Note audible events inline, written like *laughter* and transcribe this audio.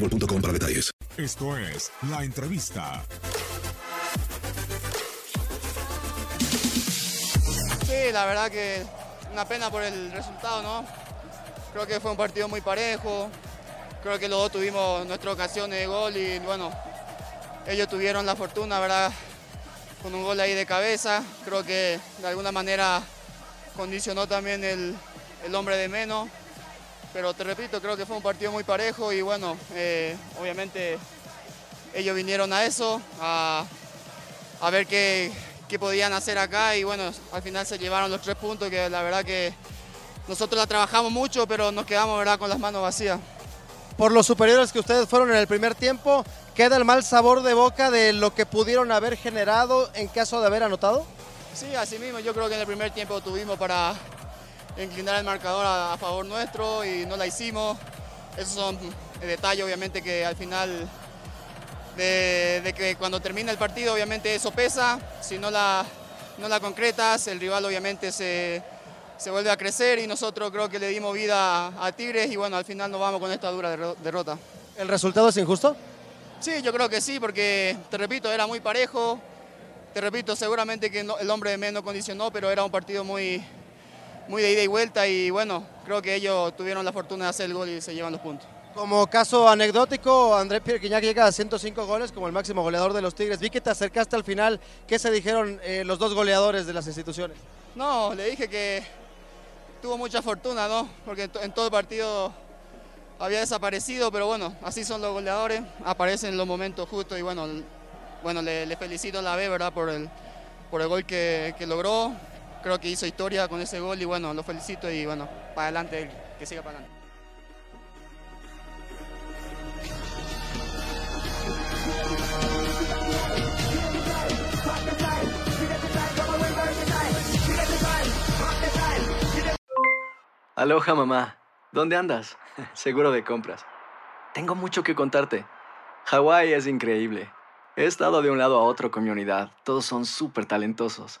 boostmobile.com para detalles. Esto es La Entrevista. Sí, la verdad que una pena por el resultado, ¿no? Creo que fue un partido muy parejo. Creo que los dos tuvimos nuestras ocasiones de gol y bueno, ellos tuvieron la fortuna, ¿verdad? Con un gol ahí de cabeza. Creo que de alguna manera condicionó también el, el hombre de menos. Pero te repito, creo que fue un partido muy parejo y bueno, eh, obviamente ellos vinieron a eso, a, a ver qué, qué podían hacer acá y bueno, al final se llevaron los tres puntos que la verdad que nosotros la trabajamos mucho, pero nos quedamos ¿verdad? con las manos vacías. Por los superiores que ustedes fueron en el primer tiempo, ¿queda el mal sabor de boca de lo que pudieron haber generado en caso de haber anotado? Sí, así mismo, yo creo que en el primer tiempo tuvimos para inclinar el marcador a, a favor nuestro y no la hicimos. Esos son detalles obviamente que al final de, de que cuando termina el partido obviamente eso pesa, si no la, no la concretas el rival obviamente se, se vuelve a crecer y nosotros creo que le dimos vida a Tigres y bueno, al final nos vamos con esta dura derro- derrota. ¿El resultado es injusto? Sí, yo creo que sí, porque te repito, era muy parejo. Te repito, seguramente que no- el hombre de menos condicionó, pero era un partido muy, muy de ida y vuelta y bueno, creo que ellos tuvieron la fortuna de hacer el gol y se llevan los puntos. Como caso anecdótico, André Pierre Guignac llega a 105 goles como el máximo goleador de los Tigres. Vi que te acercaste al final. ¿Qué se dijeron eh, los dos goleadores de las instituciones? No, le dije que tuvo mucha fortuna, ¿no? Porque en to- en todo el partido había desaparecido, pero bueno, así son los goleadores, aparecen en los momentos justos y bueno, bueno le, le felicito a la B, ¿verdad? Por el, por el gol que, que logró. Creo que hizo historia con ese gol y bueno, lo felicito y bueno, para adelante, que siga para adelante. Aloha mamá. ¿Dónde andas? *laughs* Seguro de compras. Tengo mucho que contarte. Hawái es increíble. He estado de un lado a otro con mi unidad. Todos son súper talentosos.